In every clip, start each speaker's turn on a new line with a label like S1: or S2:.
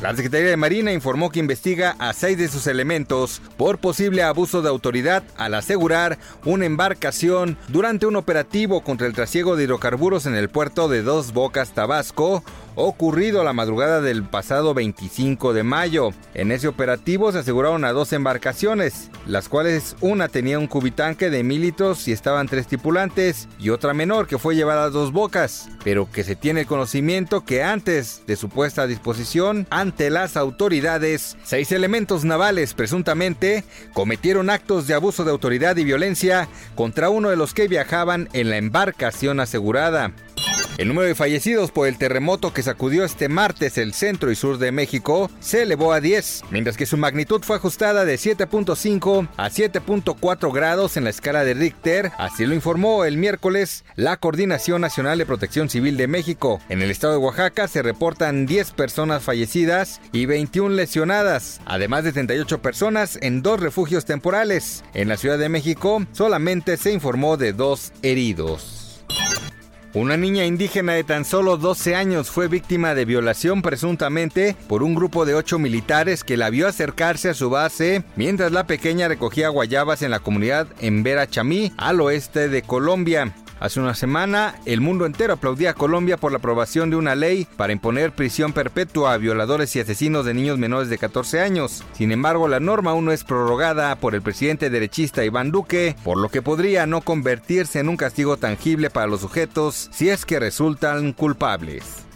S1: La Secretaría de Marina informó que investiga a seis de sus elementos por posible abuso de autoridad al asegurar una embarcación durante un operativo contra el trasiego de hidrocarburos en el puerto de Dos Bocas, Tabasco, ocurrido la madrugada del pasado 25 de mayo. En ese operativo se aseguraron a dos embarcaciones, las cuales una tenía un cubitanque de mil litros y estaban tres tripulantes, y otra menor que fue llevada a dos bocas, pero que se tiene conocimiento que antes de su puesta a disposición ante las autoridades, seis elementos navales presuntamente cometieron actos de abuso de autoridad y violencia contra uno de los que viajaban en la embarcación asegurada. El número de fallecidos por el terremoto que sacudió este martes el centro y sur de México se elevó a 10, mientras que su magnitud fue ajustada de 7.5 a 7.4 grados en la escala de Richter, así lo informó el miércoles la Coordinación Nacional de Protección Civil de México. En el estado de Oaxaca se reportan 10 personas fallecidas y 21 lesionadas, además de 38 personas en dos refugios temporales. En la Ciudad de México solamente se informó de dos heridos. Una niña indígena de tan solo 12 años fue víctima de violación presuntamente por un grupo de ocho militares que la vio acercarse a su base mientras la pequeña recogía guayabas en la comunidad en Vera Chamí, al oeste de Colombia. Hace una semana, el mundo entero aplaudía a Colombia por la aprobación de una ley para imponer prisión perpetua a violadores y asesinos de niños menores de 14 años. Sin embargo, la norma aún no es prorrogada por el presidente derechista Iván Duque, por lo que podría no convertirse en un castigo tangible para los sujetos si es que resultan culpables.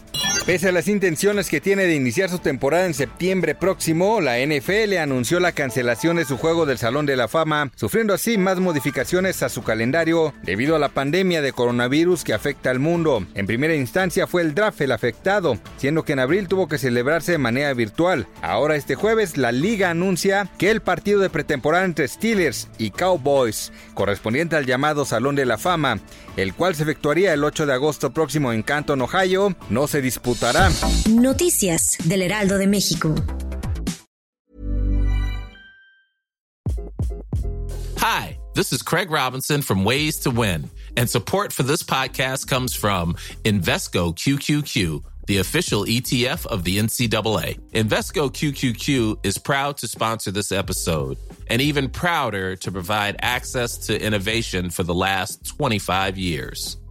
S1: Pese a las intenciones que tiene de iniciar su temporada en septiembre próximo, la NFL anunció la cancelación de su juego del Salón de la Fama, sufriendo así más modificaciones a su calendario debido a la pandemia de coronavirus que afecta al mundo. En primera instancia fue el draft el afectado, siendo que en abril tuvo que celebrarse de manera virtual. Ahora este jueves la liga anuncia que el partido de pretemporada entre Steelers y Cowboys, correspondiente al llamado Salón de la Fama, el cual se efectuaría el 8 de agosto próximo en Canton, Ohio, no se disputará.
S2: Noticias del Heraldo de México.
S3: Hi, this is Craig Robinson from Ways to Win, and support for this podcast comes from Invesco QQQ. The official ETF of the NCAA. Invesco QQQ is proud to sponsor this episode and even prouder to provide access to innovation for the last 25 years.